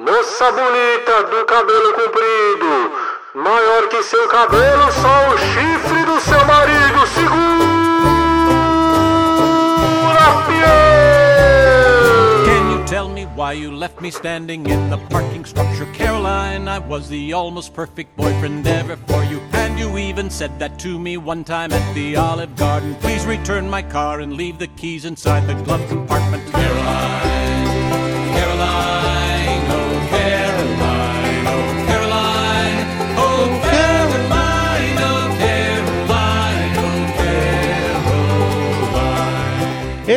Moça bonita do cabelo comprido, maior que seu cabelo, só o chifre do seu marido. Segura! Can you tell me why you left me standing in the parking structure, Caroline? I was the almost perfect boyfriend ever for you. And you even said that to me one time at the Olive Garden. Please return my car and leave the keys inside the glove compartment. Caroline,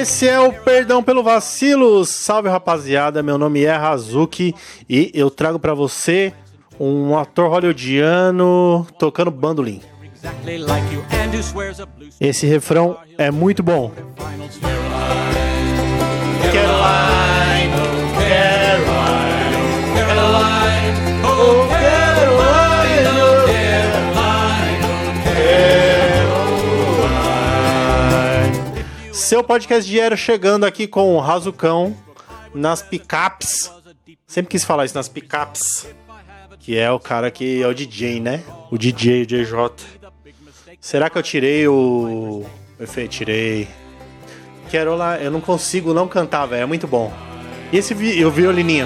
Esse é o Perdão pelo Vacilo. Salve rapaziada, meu nome é Hazuki e eu trago pra você um ator hollywoodiano tocando bandolim. Esse refrão é muito bom. Caroline, Caroline, Caroline, oh Caroline, Seu podcast diário chegando aqui com o Razucão nas picapes. Sempre quis falar isso nas picapes. Que é o cara que é o DJ, né? O DJ, o DJ. Será que eu tirei o. Efeito, tirei. Quero lá, eu não consigo não cantar, velho. É muito bom. E esse vi... o violininho?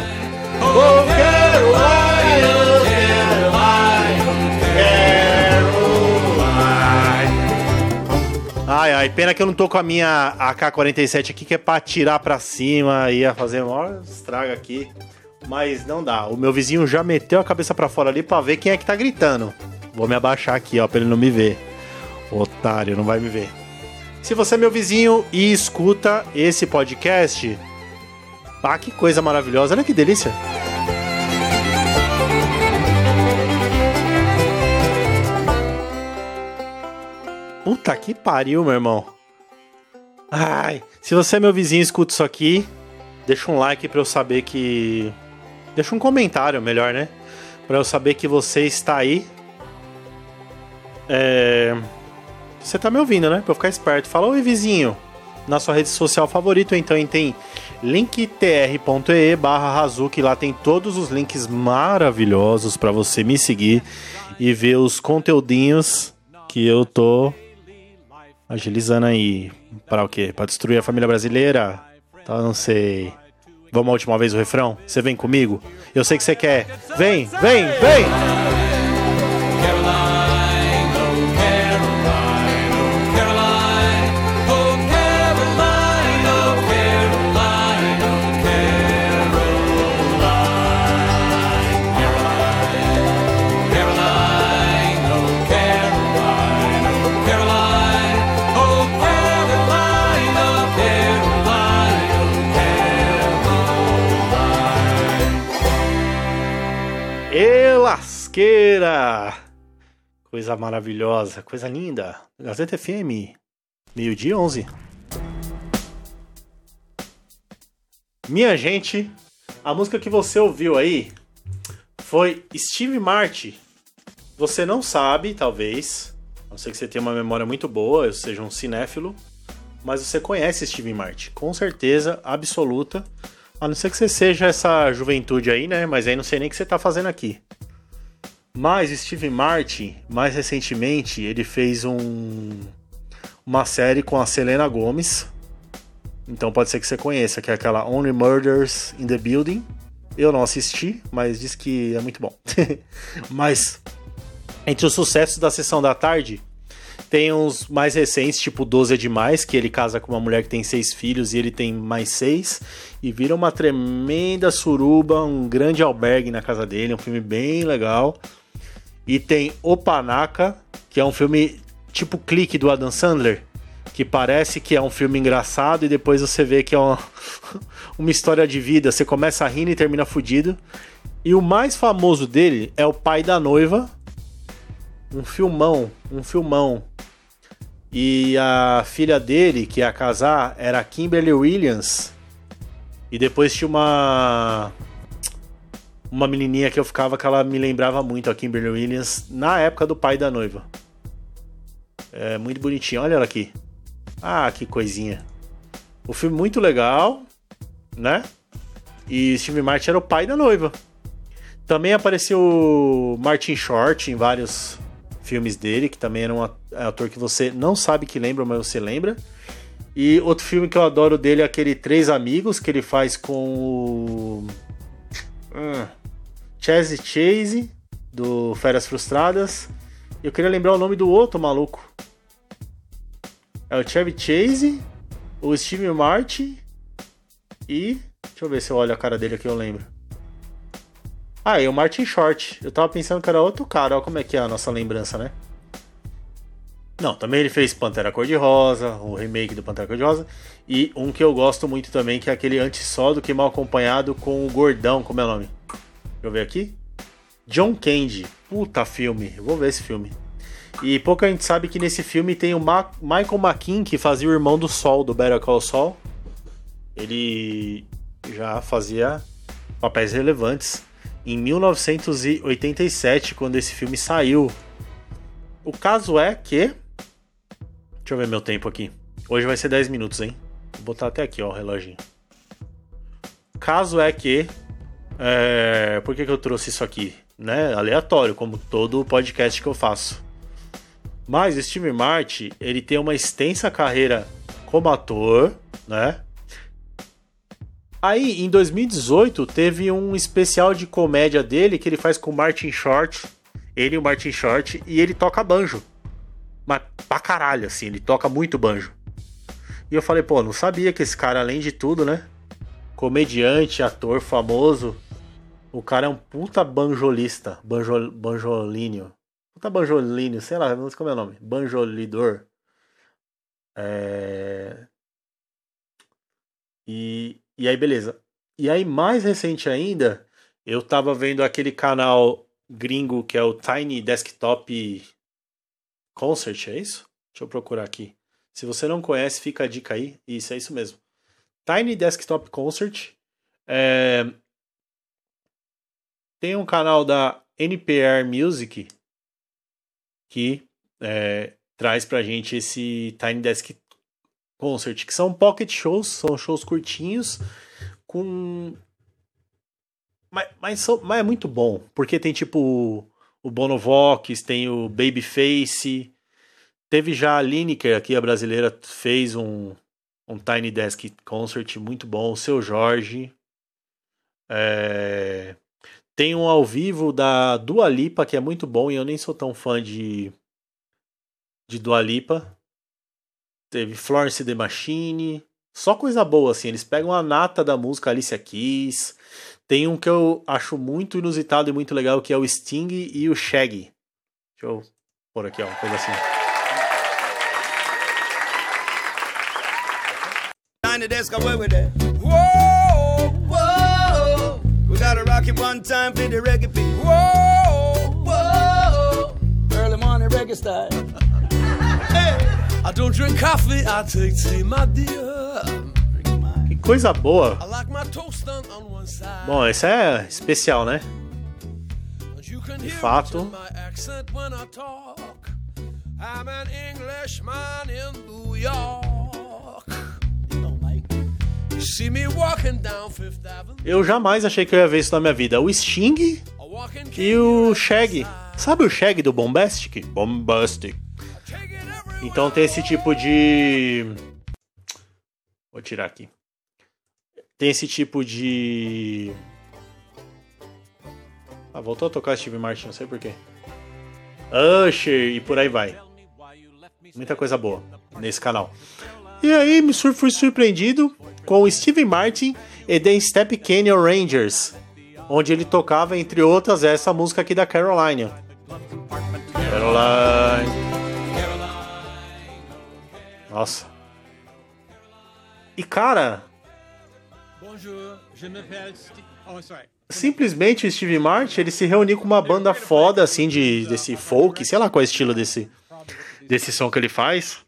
Ai, ai, pena que eu não tô com a minha AK-47 aqui, que é pra tirar pra cima, ia fazer maior estrago aqui. Mas não dá. O meu vizinho já meteu a cabeça pra fora ali pra ver quem é que tá gritando. Vou me abaixar aqui, ó, pra ele não me ver. Otário, não vai me ver. Se você é meu vizinho e escuta esse podcast, ah, que coisa maravilhosa. Olha que delícia. Puta que pariu, meu irmão. Ai, se você é meu vizinho escuta isso aqui, deixa um like pra eu saber que. Deixa um comentário, melhor, né? Pra eu saber que você está aí. É. Você tá me ouvindo, né? Pra eu ficar esperto. Fala, oi vizinho. Na sua rede social favorita, então tem linktr.ee barra Hazuki. Lá tem todos os links maravilhosos pra você me seguir e ver os conteúdinhos que eu tô agilizando aí. Pra o quê? Pra destruir a família brasileira? Tá, não sei. Vamos a última vez o refrão? Você vem comigo? Eu sei que você quer. Vem, vem, vem! Lasqueira! Coisa maravilhosa, coisa linda. Gazeta FM, meio-dia 11. Minha gente, a música que você ouviu aí foi Steve Martin. Você não sabe, talvez, a não ser que você tenha uma memória muito boa, ou seja um cinéfilo, mas você conhece Steve Martin, com certeza absoluta. A não ser que você seja essa juventude aí, né? Mas aí não sei nem o que você tá fazendo aqui. Mas Steve Martin, mais recentemente, ele fez um uma série com a Selena Gomez. Então pode ser que você conheça, que é aquela Only Murders in the Building. Eu não assisti, mas diz que é muito bom. mas entre os sucessos da sessão da tarde, tem uns mais recentes, tipo 12 é demais, que ele casa com uma mulher que tem seis filhos e ele tem mais seis. E vira uma tremenda suruba, um grande albergue na casa dele, um filme bem legal. E tem O Panaca, que é um filme tipo clique do Adam Sandler, que parece que é um filme engraçado e depois você vê que é uma, uma história de vida. Você começa rindo e termina fudido. E o mais famoso dele é O Pai da Noiva, um filmão, um filmão. E a filha dele, que ia casar, era Kimberly Williams. E depois tinha uma uma menininha que eu ficava que ela me lembrava muito a Kimberly Williams na época do pai da noiva. É muito bonitinho, olha ela aqui. Ah, que coisinha. O filme muito legal, né? E Steve Martin era o pai da noiva. Também apareceu Martin Short em vários filmes dele, que também era um ator que você não sabe que lembra, mas você lembra. E outro filme que eu adoro dele é aquele Três Amigos, que ele faz com o. Hum, Chase Chase, do Férias Frustradas. Eu queria lembrar o nome do outro maluco. É o Chevy Chase, o Steve Martin e. Deixa eu ver se eu olho a cara dele aqui eu lembro. Ah, e o Martin Short. Eu tava pensando que era outro cara, olha como é que é a nossa lembrança, né? Não, também ele fez Pantera Cor-de-Rosa, o remake do Pantera Cor-de-Rosa. E um que eu gosto muito também, que é aquele Anti-Sódo que é mal acompanhado com o Gordão, como é o nome? Deixa eu ver aqui. John Candy. Puta filme. Vou ver esse filme. E pouca gente sabe que nesse filme tem o Ma Michael McKean, que fazia o irmão do Sol, do Better Call Saul. Ele já fazia papéis relevantes. Em 1987, quando esse filme saiu. O caso é que Deixa eu ver meu tempo aqui. Hoje vai ser 10 minutos, hein? Vou botar até aqui, ó, o reloginho. Caso é que. É... Por que, que eu trouxe isso aqui? Né? Aleatório, como todo podcast que eu faço. Mas Steve Martin, ele tem uma extensa carreira como ator, né? Aí, em 2018, teve um especial de comédia dele que ele faz com o Martin Short. Ele e o Martin Short, e ele toca banjo. Mas pra caralho, assim, ele toca muito banjo. E eu falei, pô, não sabia que esse cara, além de tudo, né? Comediante, ator famoso. O cara é um puta banjolista. Banjo, banjolínio. Puta banjolínio, sei lá, não sei como é o nome. Banjolidor. É... E, e aí, beleza. E aí, mais recente ainda, eu tava vendo aquele canal gringo que é o Tiny Desktop Concert, é isso? Deixa eu procurar aqui. Se você não conhece, fica a dica aí. Isso, é isso mesmo. Tiny Desktop Concert. É... Tem um canal da NPR Music que é, traz pra gente esse Tiny Desk Concert, que são pocket shows, são shows curtinhos, com. Mas, mas, mas é muito bom, porque tem tipo o Bono Vox, tem o Babyface. Teve já a Lineker aqui, a brasileira, fez um, um Tiny Desk Concert muito bom. O Seu Jorge. É... Tem um ao vivo da Dua Lipa, que é muito bom, e eu nem sou tão fã de, de Dua Lipa. Teve Florence The Machine. Só coisa boa, assim. Eles pegam a nata da música Alicia Keys. Tem um que eu acho muito inusitado e muito legal, que é o Sting e o Shaggy. Deixa eu pôr aqui, ó, uma coisa assim. We gotta rock it one time for the reggae beat. Whoa, whoa. Early morning reggae style. hey, I don't drink coffee, I take tea, my dear coisa boa. Bom, esse é especial, né? De fato. Eu jamais achei que eu ia ver isso na minha vida. O Sting e o Shag. Sabe o Shag do Bombastic? Bombastic. Então tem esse tipo de. Vou tirar aqui tem esse tipo de. Ah, voltou a tocar Steve Martin, não sei porquê. Usher e por aí vai. Muita coisa boa nesse canal. E aí me fui surpreendido com o Steve Martin e The Step Canyon Rangers, onde ele tocava, entre outras, essa música aqui da Caroline. Caroline. Nossa. E cara, Simplesmente o Steve Martin ele se reuniu com uma banda foda assim de desse folk, sei lá qual é o estilo desse desse som que ele faz.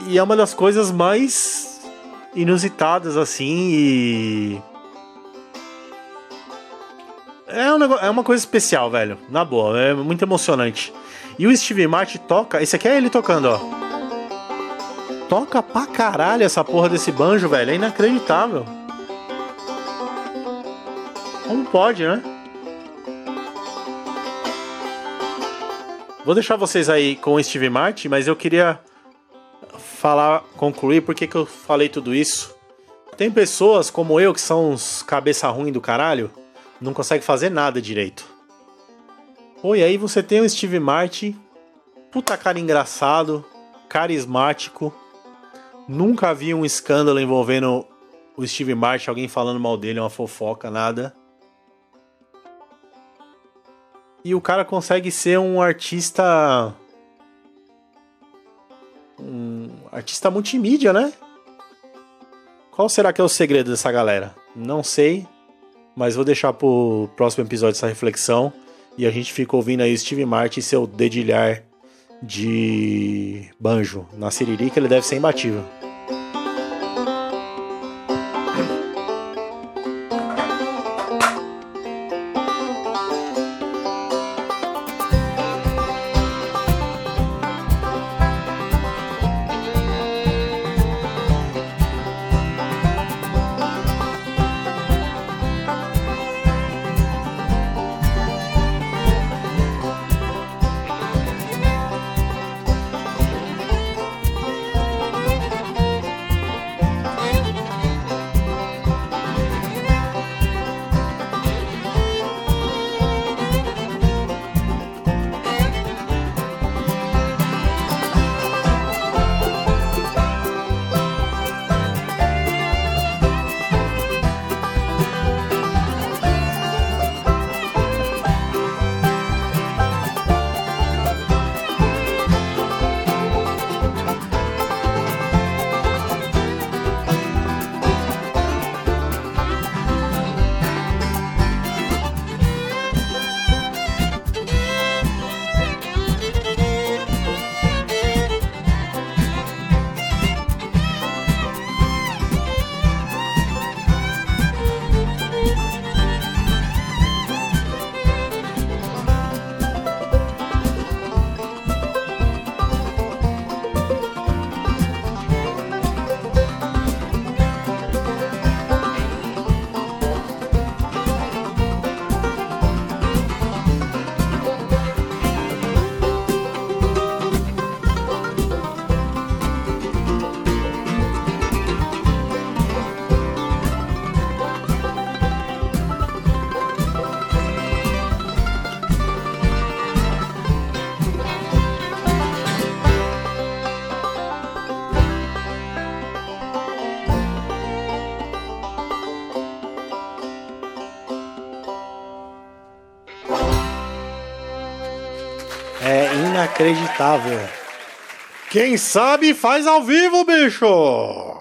E é uma das coisas mais inusitadas assim e é, um negócio, é uma coisa especial, velho. Na boa, é muito emocionante. E o Steve Martin toca. Esse aqui é ele tocando, ó toca pra caralho essa porra desse banjo, velho. É inacreditável. Como pode, né? Vou deixar vocês aí com o Steve Martin, mas eu queria falar, concluir por que eu falei tudo isso. Tem pessoas como eu que são uns cabeça ruim do caralho, não consegue fazer nada direito. Pô, e aí você tem o Steve Martin, puta cara engraçado, carismático. Nunca vi um escândalo envolvendo o Steve Martin, alguém falando mal dele, uma fofoca, nada. E o cara consegue ser um artista. Artista multimídia, né? Qual será que é o segredo dessa galera? Não sei, mas vou deixar pro próximo episódio essa reflexão. E a gente fica ouvindo aí Steve Martin e seu dedilhar de banjo na Siririca, ele deve ser imbatível. Inacreditável. Quem sabe faz ao vivo, bicho!